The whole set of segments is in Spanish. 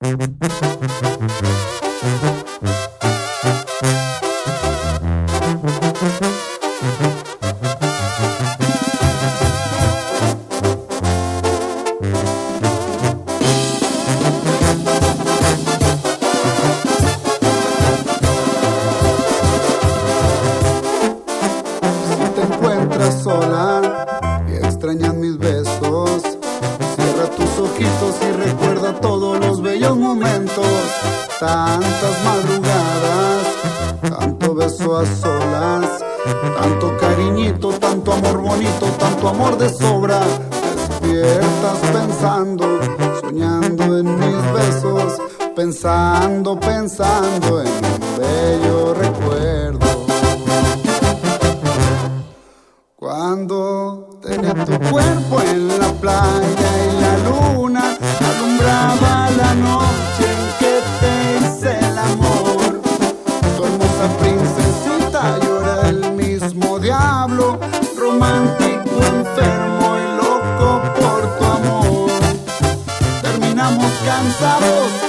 Si te encuentras sola y recuerda todos los bellos momentos, tantas madrugadas, tanto beso a solas, tanto cariñito, tanto amor bonito, tanto amor de sobra. Despiertas pensando, soñando en mis besos, pensando, pensando en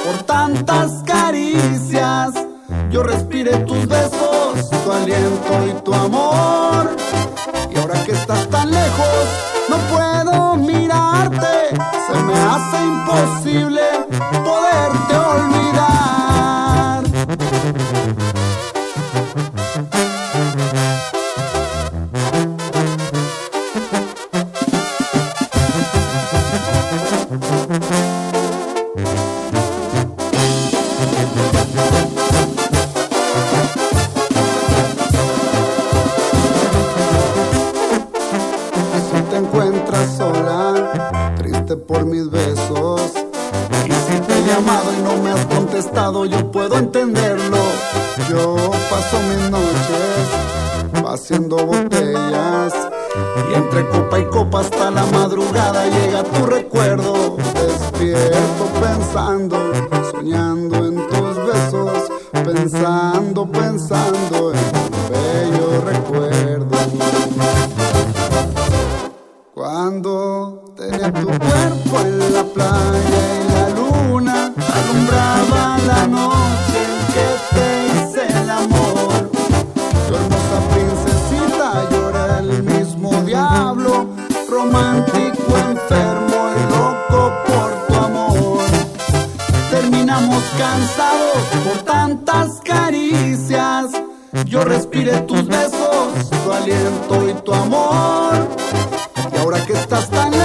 por tantas caricias. Yo respiré tus besos, tu aliento y tu amor. Y ahora que estás tan lejos, no puedo mirarte, se me hace imposible sola, triste por mis besos. Y si te he llamado y no me has contestado, yo puedo entenderlo. Yo paso mis noches haciendo botellas. Y entre copa y copa hasta la madrugada llega tu recuerdo. Despierto pensando, soñando en tus besos, pensando, pensando en por tantas caricias. Yo respiré tus besos, tu aliento y tu amor. Y ahora que estás tan